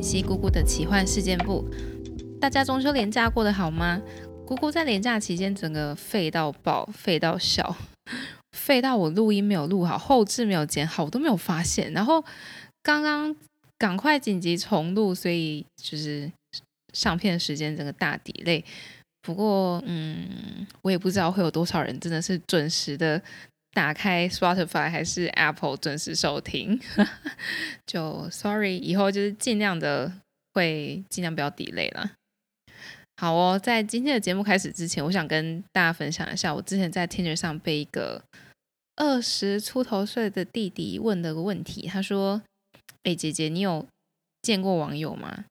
到锦溪姑姑的奇幻事件部。大家中秋连假过得好吗？姑姑在连假期间整个废到爆，废到笑，废到我录音没有录好，后置没有剪好，我都没有发现。然后刚刚赶快紧急重录，所以就是上片时间整个大底累。不过，嗯，我也不知道会有多少人真的是准时的。打开 Spotify 还是 Apple 准时收听，就 Sorry，以后就是尽量的会尽量不要 delay 了。好哦，在今天的节目开始之前，我想跟大家分享一下，我之前在 Tinder 上被一个二十出头岁的弟弟问了个问题，他说：“哎，姐姐，你有见过网友吗？”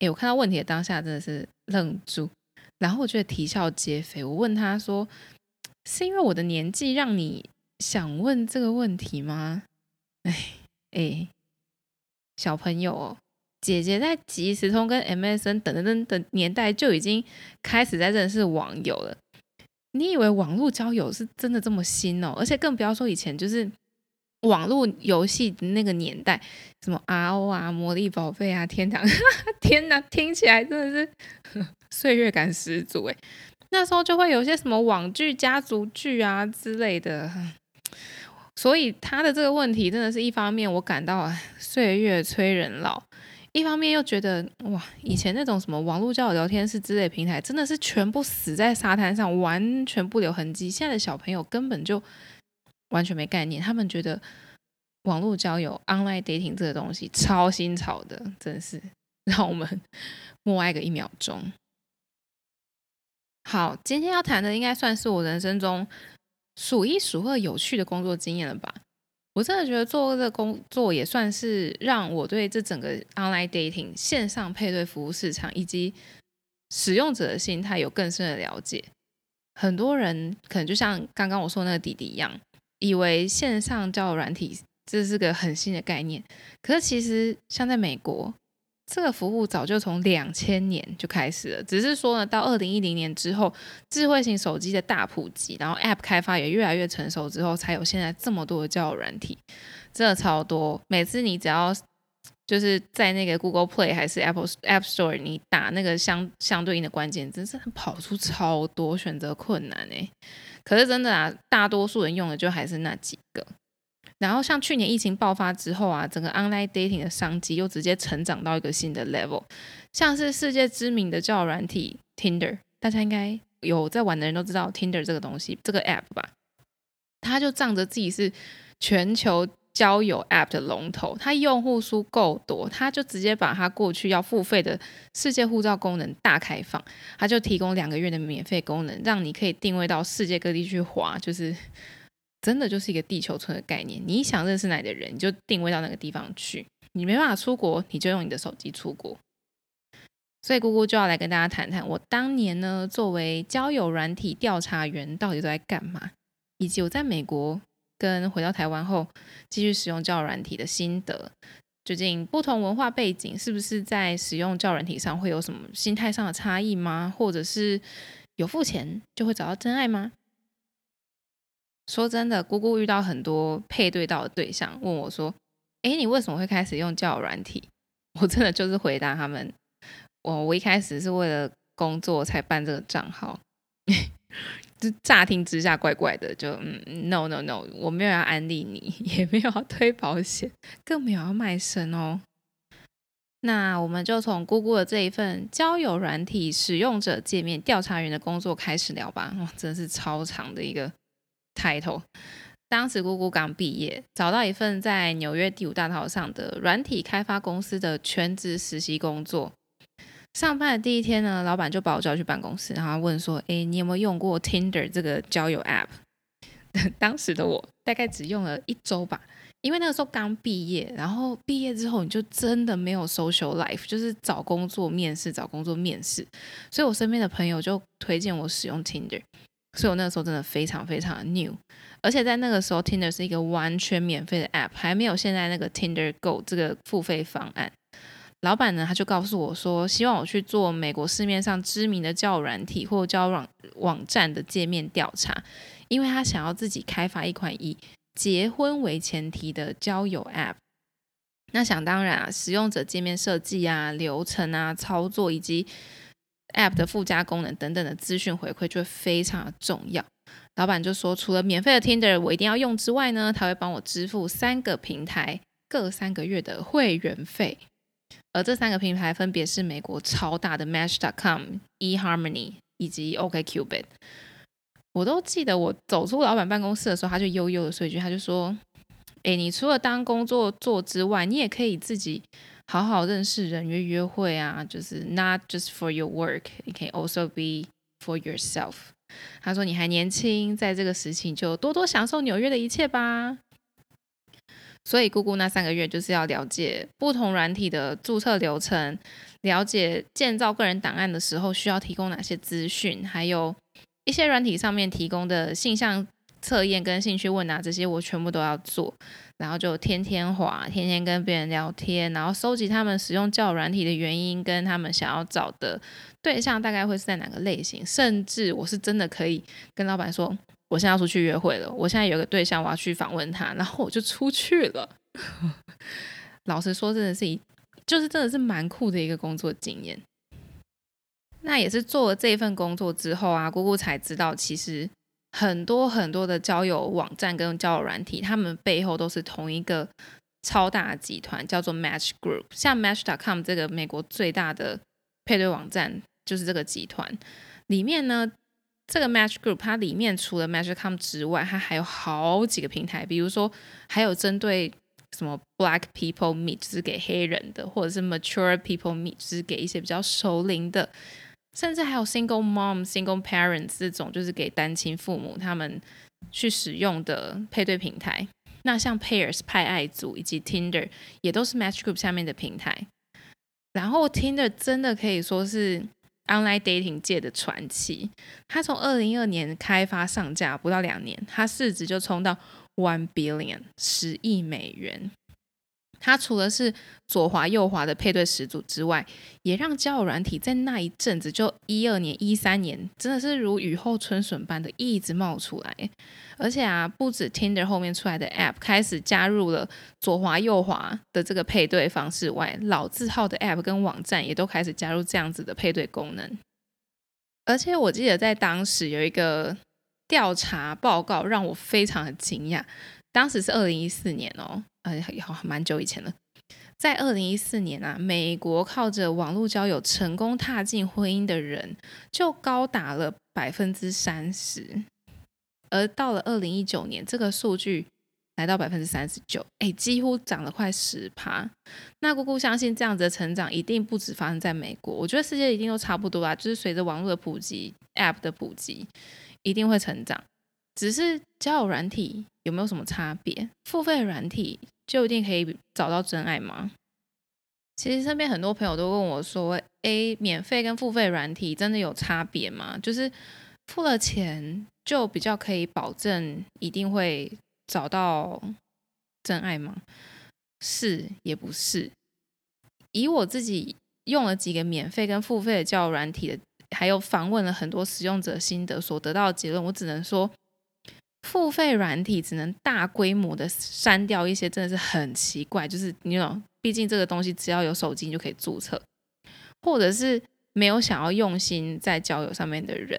哎，我看到问题的当下真的是愣住，然后我觉得啼笑皆非。我问他说。是因为我的年纪让你想问这个问题吗？哎哎，小朋友，哦姐姐在即时通跟 MSN 等等等的年代就已经开始在认识网友了。你以为网络交友是真的这么新哦？而且更不要说以前就是网络游戏的那个年代，什么 RO 啊、魔力宝贝啊、天堂，天哪，听起来真的是 岁月感十足哎。那时候就会有些什么网剧、家族剧啊之类的，所以他的这个问题真的是一方面我感到岁月催人老，一方面又觉得哇，以前那种什么网络交友聊天室之类平台真的是全部死在沙滩上，完全不留痕迹。现在的小朋友根本就完全没概念，他们觉得网络交友 （online dating） 这个东西超新潮的，真是让我们 默哀个一秒钟。好，今天要谈的应该算是我人生中数一数二有趣的工作经验了吧？我真的觉得做这个工作也算是让我对这整个 online dating 线上配对服务市场以及使用者的心态有更深的了解。很多人可能就像刚刚我说那个弟弟一样，以为线上交友软体这是个很新的概念，可是其实像在美国。这个服务早就从两千年就开始了，只是说呢，到二零一零年之后，智慧型手机的大普及，然后 App 开发也越来越成熟之后，才有现在这么多的交友软体，真的超多。每次你只要就是在那个 Google Play 还是 Apple App Store，你打那个相相对应的关键字，真的跑出超多，选择困难哎。可是真的啊，大多数人用的就还是那几个。然后像去年疫情爆发之后啊，整个 online dating 的商机又直接成长到一个新的 level。像是世界知名的交友软体 Tinder，大家应该有在玩的人都知道 Tinder 这个东西，这个 app 吧？它就仗着自己是全球交友 app 的龙头，它用户数够多，它就直接把它过去要付费的世界护照功能大开放，它就提供两个月的免费功能，让你可以定位到世界各地去滑，就是。真的就是一个地球村的概念。你想认识哪里的人，你就定位到那个地方去。你没办法出国，你就用你的手机出国。所以姑姑就要来跟大家谈谈，我当年呢作为交友软体调查员，到底都在干嘛，以及我在美国跟回到台湾后继续使用交友软体的心得。究竟不同文化背景是不是在使用交友软体上会有什么心态上的差异吗？或者是有付钱就会找到真爱吗？说真的，姑姑遇到很多配对到的对象，问我说：“哎，你为什么会开始用交友软体？” 我真的就是回答他们：“我我一开始是为了工作才办这个账号。”就乍听之下怪怪的，就嗯，no no no，我没有要安利你，也没有要推保险，更没有要卖身哦。那我们就从姑姑的这一份交友软体使用者界面调查员的工作开始聊吧。哇，真的是超长的一个。title，当时姑姑刚毕业，找到一份在纽约第五大道上的软体开发公司的全职实习工作。上班的第一天呢，老板就把我叫去办公室，然后问说：“哎，你有没有用过 Tinder 这个交友 app？” 当时的我大概只用了一周吧，因为那个时候刚毕业，然后毕业之后你就真的没有 social life，就是找工作面试，找工作面试，所以我身边的朋友就推荐我使用 Tinder。所以我那个时候真的非常非常的 new，而且在那个时候，Tinder 是一个完全免费的 app，还没有现在那个 Tinder Go 这个付费方案。老板呢，他就告诉我说，希望我去做美国市面上知名的交友软体或交友网网站的界面调查，因为他想要自己开发一款以结婚为前提的交友 app。那想当然啊，使用者界面设计啊、流程啊、操作以及 App 的附加功能等等的资讯回馈就会非常的重要。老板就说，除了免费的 Tinder 我一定要用之外呢，他会帮我支付三个平台各三个月的会员费。而这三个平台分别是美国超大的 Match.com、eHarmony 以及 OkCupid。我都记得，我走出老板办公室的时候，他就悠悠的说一句，他就说：“哎，你除了当工作做之外，你也可以自己好好认识人、约约会啊，就是 not just for your work, it can also be for yourself。”他说：“你还年轻，在这个时期就多多享受纽约的一切吧。”所以，姑姑那三个月就是要了解不同软体的注册流程，了解建造个人档案的时候需要提供哪些资讯，还有一些软体上面提供的性向测验跟兴趣问答，这些我全部都要做。然后就天天滑，天天跟别人聊天，然后收集他们使用交友软体的原因，跟他们想要找的对象大概会是在哪个类型，甚至我是真的可以跟老板说。我现在要出去约会了。我现在有个对象，我要去访问他，然后我就出去了。老实说，真的是一，就是真的是蛮酷的一个工作经验。那也是做了这份工作之后啊，姑姑才知道，其实很多很多的交友网站跟交友软体，他们背后都是同一个超大集团，叫做 Match Group。像 Match.com 这个美国最大的配对网站，就是这个集团里面呢。这个 Match Group 它里面除了 Match.com 之外，它还有好几个平台，比如说还有针对什么 Black People Meet 就是给黑人的，或者是 Mature People Meet 就是给一些比较熟龄的，甚至还有 Single Mom、Single Parents 这种就是给单亲父母他们去使用的配对平台。那像 Pairs 派爱组以及 Tinder 也都是 Match Group 下面的平台。然后 Tinder 真的可以说是。Online dating 界的传奇，它从二零一二年开发上架不到两年，它市值就冲到 one billion 十亿美元。它除了是左滑右滑的配对始祖之外，也让交友软体在那一阵子就一二年、一三年，真的是如雨后春笋般的一直冒出来。而且啊，不止 Tinder 后面出来的 App 开始加入了左滑右滑的这个配对方式外，老字号的 App 跟网站也都开始加入这样子的配对功能。而且我记得在当时有一个调查报告让我非常的惊讶，当时是二零一四年哦。呃，好，蛮久以前了。在二零一四年啊，美国靠着网络交友成功踏进婚姻的人就高达了百分之三十，而到了二零一九年，这个数据来到百分之三十九，哎，几乎涨了快十趴。那姑姑相信这样子的成长一定不止发生在美国，我觉得世界一定都差不多啊，就是随着网络的普及，App 的普及，一定会成长。只是交友软体有没有什么差别？付费软体就一定可以找到真爱吗？其实身边很多朋友都问我说：“诶，免费跟付费软体真的有差别吗？就是付了钱就比较可以保证一定会找到真爱吗？”是也不是。以我自己用了几个免费跟付费的交友软体的，还有访问了很多使用者心得所得到的结论，我只能说。付费软体只能大规模的删掉一些，真的是很奇怪。就是你懂，毕竟这个东西只要有手机就可以注册，或者是没有想要用心在交友上面的人，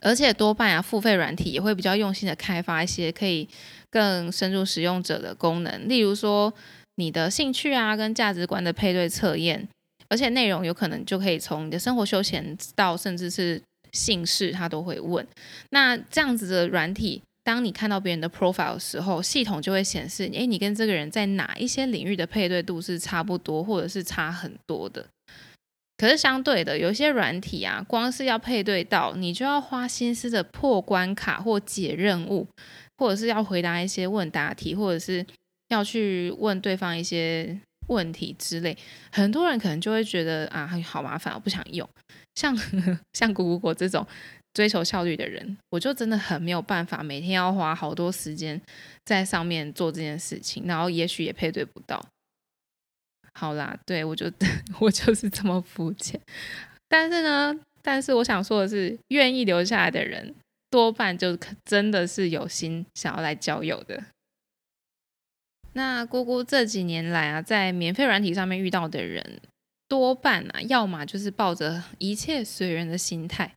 而且多半啊，付费软体也会比较用心的开发一些可以更深入使用者的功能，例如说你的兴趣啊跟价值观的配对测验，而且内容有可能就可以从你的生活休闲到甚至是。姓氏他都会问，那这样子的软体，当你看到别人的 profile 的时候，系统就会显示，诶，你跟这个人在哪一些领域的配对度是差不多，或者是差很多的。可是相对的，有些软体啊，光是要配对到，你就要花心思的破关卡或解任务，或者是要回答一些问答题，或者是要去问对方一些问题之类，很多人可能就会觉得啊，好麻烦，我不想用。像 像谷谷果这种追求效率的人，我就真的很没有办法，每天要花好多时间在上面做这件事情，然后也许也配对不到。好啦，对我就 我就是这么肤浅。但是呢，但是我想说的是，愿意留下来的人，多半就真的是有心想要来交友的。那姑姑这几年来啊，在免费软体上面遇到的人，多半啊，要么就是抱着一切随缘的心态，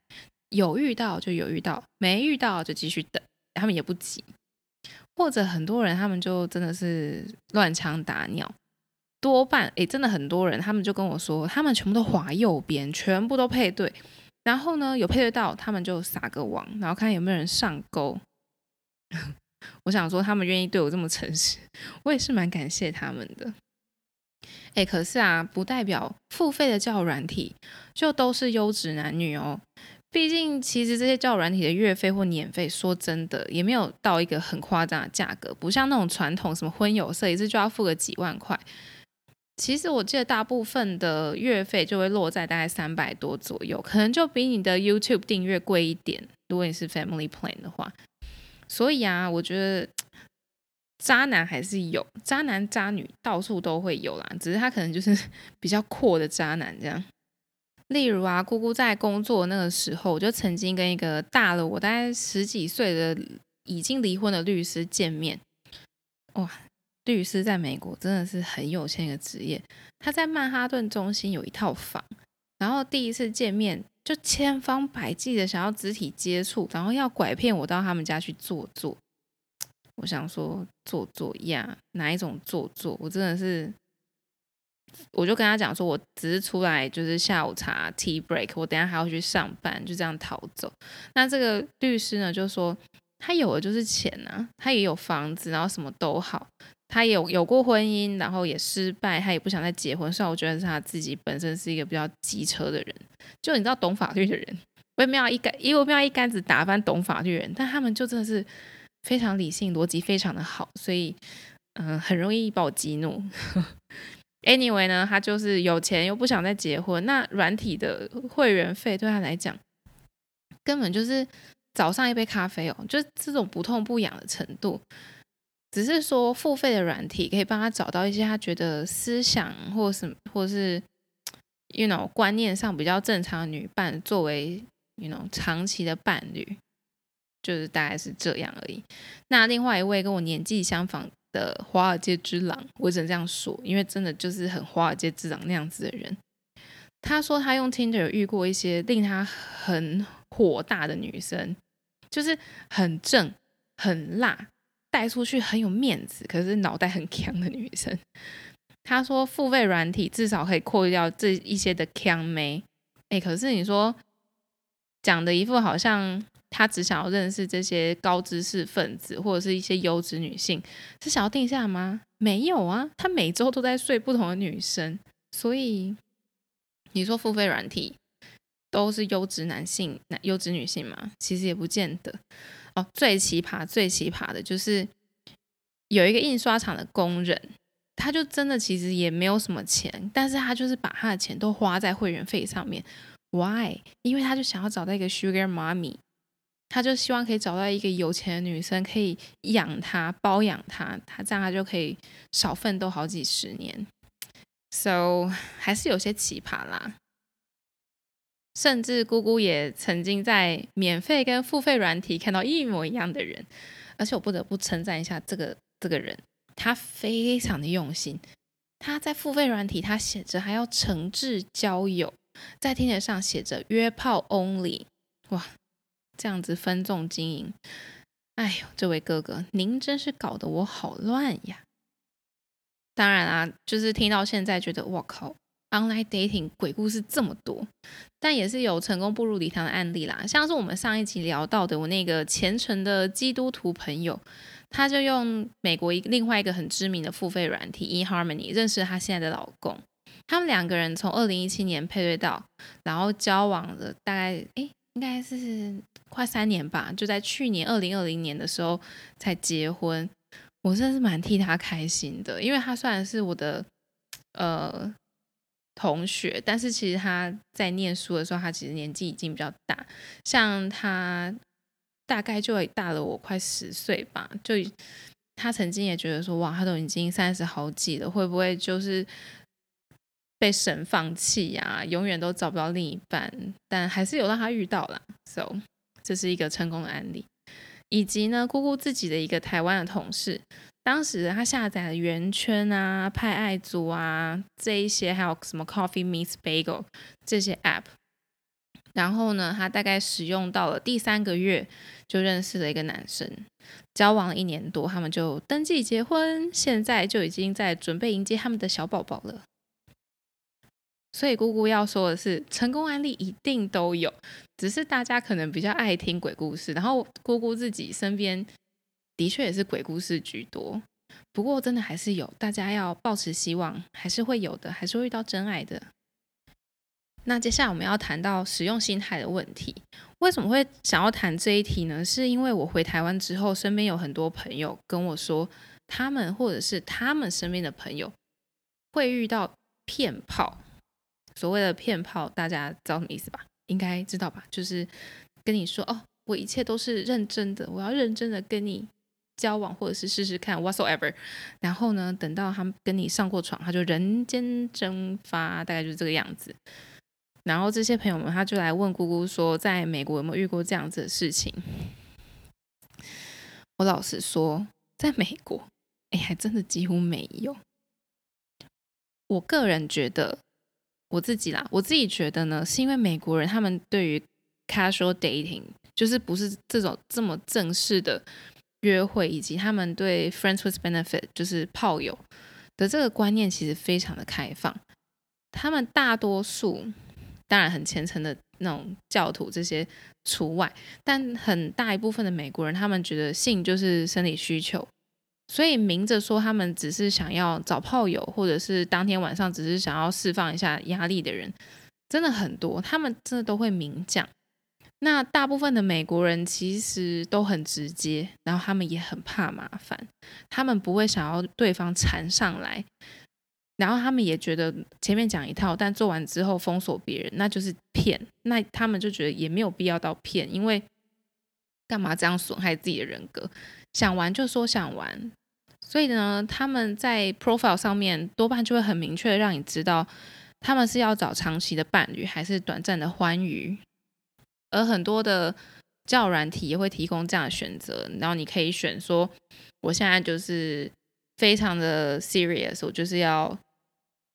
有遇到就有遇到，没遇到就继续等，他们也不急。或者很多人他们就真的是乱枪打鸟，多半诶，真的很多人他们就跟我说，他们全部都划右边，全部都配对，然后呢有配对到，他们就撒个网，然后看有没有人上钩。我想说，他们愿意对我这么诚实，我也是蛮感谢他们的。哎，可是啊，不代表付费的教软体就都是优质男女哦。毕竟，其实这些教软体的月费或年费，说真的，也没有到一个很夸张的价格，不像那种传统什么婚友社，一次就要付个几万块。其实我记得大部分的月费就会落在大概三百多左右，可能就比你的 YouTube 订阅贵一点。如果你是 Family Plan 的话。所以啊，我觉得渣男还是有，渣男渣女到处都会有啦，只是他可能就是 比较阔的渣男这样。例如啊，姑姑在工作那个时候，我就曾经跟一个大了我大概十几岁的已经离婚的律师见面。哇，律师在美国真的是很有钱的职业，他在曼哈顿中心有一套房，然后第一次见面。就千方百计的想要肢体接触，然后要拐骗我到他们家去坐坐。我想说做作呀，哪一种做作？我真的是，我就跟他讲说，我只是出来就是下午茶 tea break，我等下还要去上班，就这样逃走。那这个律师呢，就说他有的就是钱啊，他也有房子，然后什么都好。他有有过婚姻，然后也失败，他也不想再结婚。虽然我觉得是他自己本身是一个比较机车的人，就你知道懂法律的人，我也没有一竿，因为我没有一竿子打翻懂法律的人，但他们就真的是非常理性，逻辑非常的好，所以嗯，很容易把我激怒。Anyway 呢，他就是有钱又不想再结婚，那软体的会员费对他来讲，根本就是早上一杯咖啡哦，就这种不痛不痒的程度。只是说付费的软体可以帮他找到一些他觉得思想或什么或是，you know 观念上比较正常的女伴作为 you know 长期的伴侣，就是大概是这样而已。那另外一位跟我年纪相仿的华尔街之狼，我只能这样说，因为真的就是很华尔街之狼那样子的人。他说他用 Tinder 遇过一些令他很火大的女生，就是很正很辣。带出去很有面子，可是脑袋很强的女生。他说付费软体至少可以扩掉这一些的强妹。哎，可是你说讲的一副好像他只想要认识这些高知识分子或者是一些优质女性，是想要定下吗？没有啊，他每周都在睡不同的女生。所以你说付费软体都是优质男性、优质女性吗？其实也不见得。哦，最奇葩、最奇葩的就是有一个印刷厂的工人，他就真的其实也没有什么钱，但是他就是把他的钱都花在会员费上面。Why？因为他就想要找到一个 Sugar Mommy，他就希望可以找到一个有钱的女生可以养他、包养他，他这样他就可以少奋斗好几十年。So 还是有些奇葩啦。甚至姑姑也曾经在免费跟付费软体看到一模一样的人，而且我不得不称赞一下这个这个人，他非常的用心。他在付费软体，他写着还要诚挚交友，在听觉上写着约炮 only，哇，这样子分众经营，哎呦，这位哥哥，您真是搞得我好乱呀！当然啊，就是听到现在觉得，我靠。Online dating 鬼故事这么多，但也是有成功步入礼堂的案例啦。像是我们上一集聊到的，我那个虔诚的基督徒朋友，他就用美国一另外一个很知名的付费软体 eHarmony 认识他现在的老公。他们两个人从二零一七年配对到，然后交往了大概诶应该是快三年吧，就在去年二零二零年的时候才结婚。我真的是蛮替他开心的，因为他虽然是我的呃。同学，但是其实他在念书的时候，他其实年纪已经比较大，像他大概就大了我快十岁吧。就他曾经也觉得说，哇，他都已经三十好几了，会不会就是被神放弃呀？永远都找不到另一半，但还是有让他遇到了，so 这是一个成功的案例。以及呢，姑姑自己的一个台湾的同事，当时他下载了圆圈啊、派爱族啊这一些，还有什么 Coffee Meets Bagel 这些 App。然后呢，他大概使用到了第三个月，就认识了一个男生，交往了一年多，他们就登记结婚，现在就已经在准备迎接他们的小宝宝了。所以姑姑要说的是，成功案例一定都有，只是大家可能比较爱听鬼故事，然后姑姑自己身边的确也是鬼故事居多。不过真的还是有，大家要保持希望，还是会有的，还是会遇到真爱的。那接下来我们要谈到使用心态的问题。为什么会想要谈这一题呢？是因为我回台湾之后，身边有很多朋友跟我说，他们或者是他们身边的朋友会遇到骗炮。所谓的骗炮，大家知道什么意思吧？应该知道吧？就是跟你说哦，我一切都是认真的，我要认真的跟你交往，或者是试试看 whatsoever。然后呢，等到他跟你上过床，他就人间蒸发，大概就是这个样子。然后这些朋友们，他就来问姑姑说，在美国有没有遇过这样子的事情？我老实说，在美国，哎，还真的几乎没有。我个人觉得，我自己啦，我自己觉得呢，是因为美国人他们对于 casual dating，就是不是这种这么正式的约会，以及他们对 friends with benefit，就是炮友的这个观念，其实非常的开放。他们大多数。当然，很虔诚的那种教徒这些除外，但很大一部分的美国人，他们觉得性就是生理需求，所以明着说他们只是想要找炮友，或者是当天晚上只是想要释放一下压力的人，真的很多，他们真的都会明讲。那大部分的美国人其实都很直接，然后他们也很怕麻烦，他们不会想要对方缠上来。然后他们也觉得前面讲一套，但做完之后封锁别人，那就是骗。那他们就觉得也没有必要到骗，因为干嘛这样损害自己的人格？想玩就说想玩。所以呢，他们在 profile 上面多半就会很明确的让你知道，他们是要找长期的伴侣，还是短暂的欢愉。而很多的教软体也会提供这样的选择，然后你可以选说，我现在就是非常的 serious，我就是要。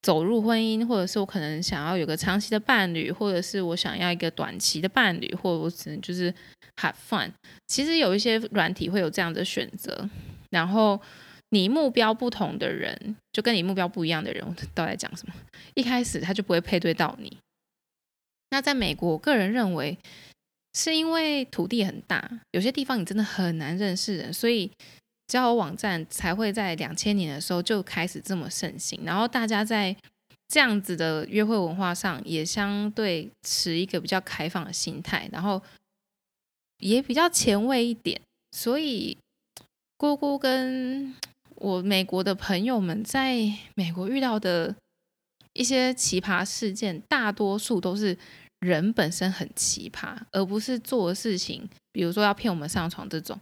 走入婚姻，或者是我可能想要有个长期的伴侣，或者是我想要一个短期的伴侣，或者我只能就是 have fun。其实有一些软体会有这样的选择，然后你目标不同的人，就跟你目标不一样的人，我到底在讲什么？一开始他就不会配对到你。那在美国，我个人认为是因为土地很大，有些地方你真的很难认识人，所以。交友网站才会在两千年的时候就开始这么盛行，然后大家在这样子的约会文化上也相对持一个比较开放的心态，然后也比较前卫一点。所以姑姑跟我美国的朋友们在美国遇到的一些奇葩事件，大多数都是人本身很奇葩，而不是做的事情，比如说要骗我们上床这种。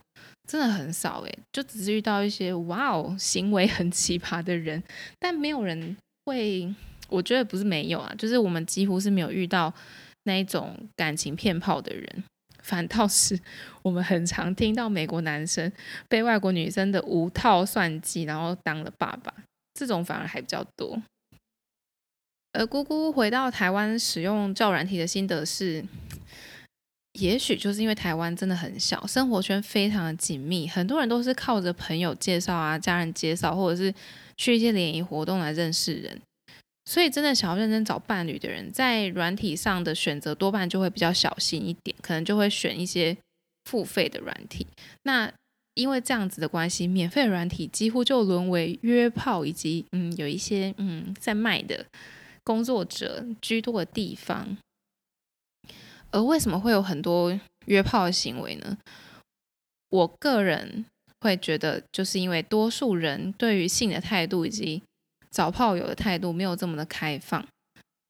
真的很少诶，就只是遇到一些哇哦行为很奇葩的人，但没有人会，我觉得不是没有啊，就是我们几乎是没有遇到那一种感情骗炮的人，反倒是我们很常听到美国男生 被外国女生的无套算计，然后当了爸爸，这种反而还比较多。而姑姑回到台湾使用教软体的心得是。也许就是因为台湾真的很小，生活圈非常的紧密，很多人都是靠着朋友介绍啊、家人介绍，或者是去一些联谊活动来认识人。所以，真的想要认真找伴侣的人，在软体上的选择多半就会比较小心一点，可能就会选一些付费的软体。那因为这样子的关系，免费软体几乎就沦为约炮以及嗯有一些嗯在卖的工作者居多的地方。而为什么会有很多约炮的行为呢？我个人会觉得，就是因为多数人对于性的态度以及找炮友的态度没有这么的开放，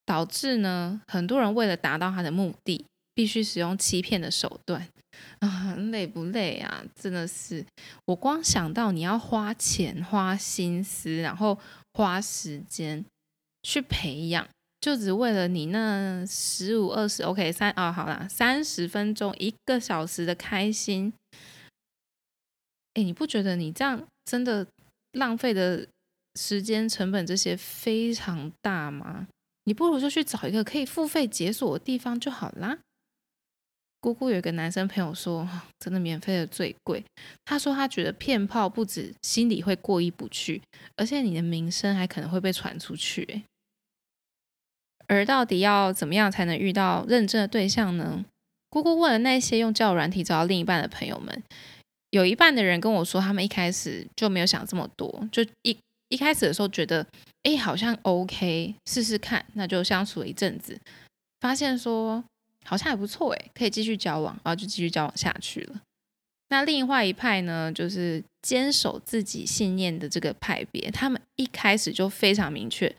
导致呢，很多人为了达到他的目的，必须使用欺骗的手段啊，累不累啊？真的是，我光想到你要花钱、花心思，然后花时间去培养。就只为了你那十五二十，OK，三哦，好啦，三十分钟一个小时的开心，哎，你不觉得你这样真的浪费的时间成本这些非常大吗？你不如就去找一个可以付费解锁的地方就好啦。姑姑有个男生朋友说，真的免费的最贵。他说他觉得骗炮不止心里会过意不去，而且你的名声还可能会被传出去。而到底要怎么样才能遇到认真的对象呢？姑姑问了那些用交友软体找到另一半的朋友们，有一半的人跟我说，他们一开始就没有想这么多，就一一开始的时候觉得，哎，好像 OK，试试看，那就相处了一阵子，发现说。好像还不错诶，可以继续交往，然后就继续交往下去了。那另外一派呢，就是坚守自己信念的这个派别，他们一开始就非常明确，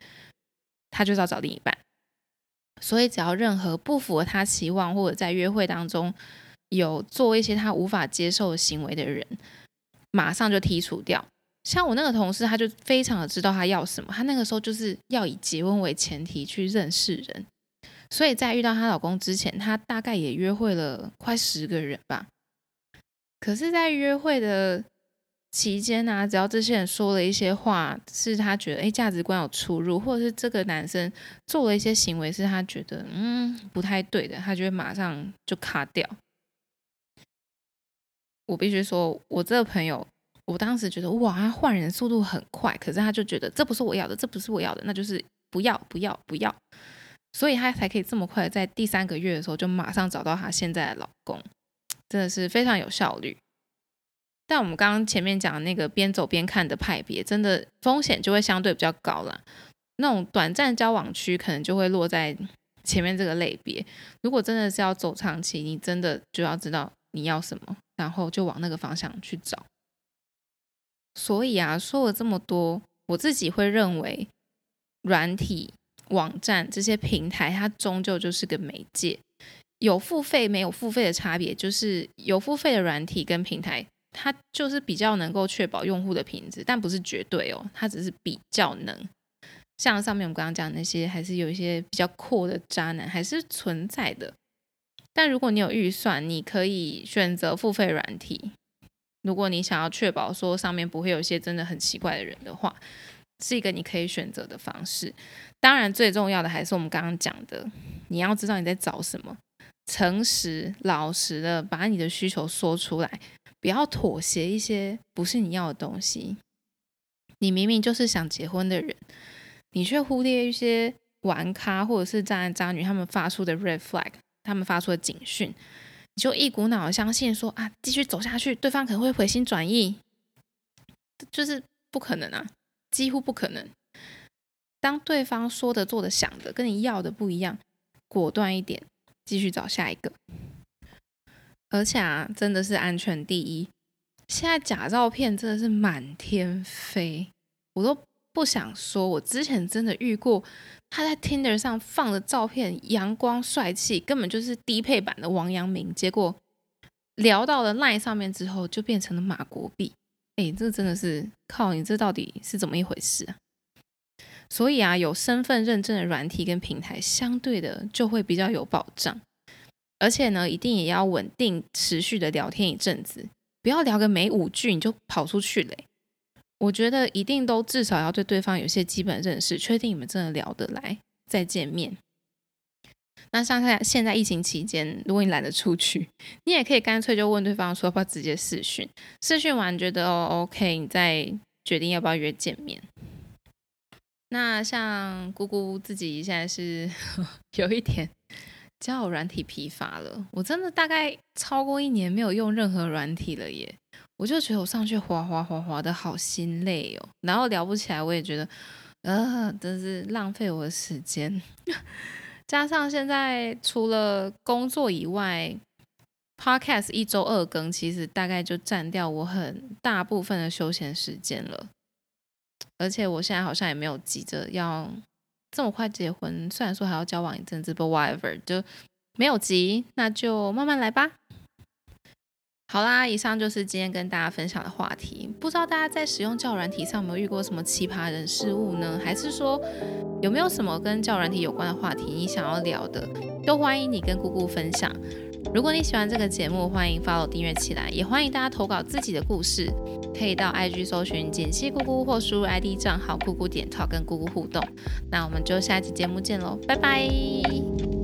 他就是要找另一半。所以只要任何不符合他期望，或者在约会当中有做一些他无法接受的行为的人，马上就剔除掉。像我那个同事，他就非常的知道他要什么，他那个时候就是要以结婚为前提去认识人。所以在遇到她老公之前，她大概也约会了快十个人吧。可是，在约会的期间呢，只要这些人说了一些话，是她觉得哎价值观有出入，或者是这个男生做了一些行为是她觉得嗯不太对的，她就会马上就卡掉。我必须说，我这个朋友，我当时觉得哇，他换人速度很快，可是他就觉得这不是我要的，这不是我要的，那就是不要不要不要。所以她才可以这么快，在第三个月的时候就马上找到她现在的老公，真的是非常有效率。但我们刚刚前面讲的那个边走边看的派别，真的风险就会相对比较高了。那种短暂交往区可能就会落在前面这个类别。如果真的是要走长期，你真的就要知道你要什么，然后就往那个方向去找。所以啊，说了这么多，我自己会认为软体。网站这些平台，它终究就是个媒介，有付费没有付费的差别，就是有付费的软体跟平台，它就是比较能够确保用户的品质，但不是绝对哦，它只是比较能。像上面我们刚刚讲那些，还是有一些比较酷的渣男还是存在的。但如果你有预算，你可以选择付费软体。如果你想要确保说上面不会有一些真的很奇怪的人的话。是一个你可以选择的方式，当然最重要的还是我们刚刚讲的，你要知道你在找什么，诚实老实的把你的需求说出来，不要妥协一些不是你要的东西。你明明就是想结婚的人，你却忽略一些玩咖或者是渣男渣女他们发出的 red flag，他们发出的警讯，你就一股脑相信说啊，继续走下去，对方可能会回心转意，就是不可能啊。几乎不可能。当对方说的、做的、想的跟你要的不一样，果断一点，继续找下一个。而且啊，真的是安全第一。现在假照片真的是满天飞，我都不想说。我之前真的遇过，他在 Tinder 上放的照片，阳光帅气，根本就是低配版的王阳明。结果聊到了 Line 上面之后，就变成了马国碧。哎，这真的是靠你，这到底是怎么一回事啊？所以啊，有身份认证的软体跟平台，相对的就会比较有保障，而且呢，一定也要稳定持续的聊天一阵子，不要聊个没五句你就跑出去嘞。我觉得一定都至少要对对方有些基本认识，确定你们真的聊得来再见面。那像在现在疫情期间，如果你懒得出去，你也可以干脆就问对方说要不要直接视讯，视讯完觉得哦 OK，你再决定要不要约见面。那像姑姑自己现在是 有一点交友软体疲乏了，我真的大概超过一年没有用任何软体了耶，我就觉得我上去滑滑滑滑的好心累哦，然后聊不起来，我也觉得呃，真是浪费我的时间。加上现在除了工作以外，Podcast 一周二更，其实大概就占掉我很大部分的休闲时间了。而且我现在好像也没有急着要这么快结婚，虽然说还要交往一阵子，but whatever，就没有急，那就慢慢来吧。好啦，以上就是今天跟大家分享的话题。不知道大家在使用教软体上有没有遇过什么奇葩人事物呢？还是说有没有什么跟教软体有关的话题你想要聊的？都欢迎你跟姑姑分享。如果你喜欢这个节目，欢迎 follow 订阅起来，也欢迎大家投稿自己的故事，可以到 IG 搜寻“简溪姑姑”或输入 ID 账号“姑姑点 talk” 跟姑姑互动。那我们就下期节目见喽，拜拜。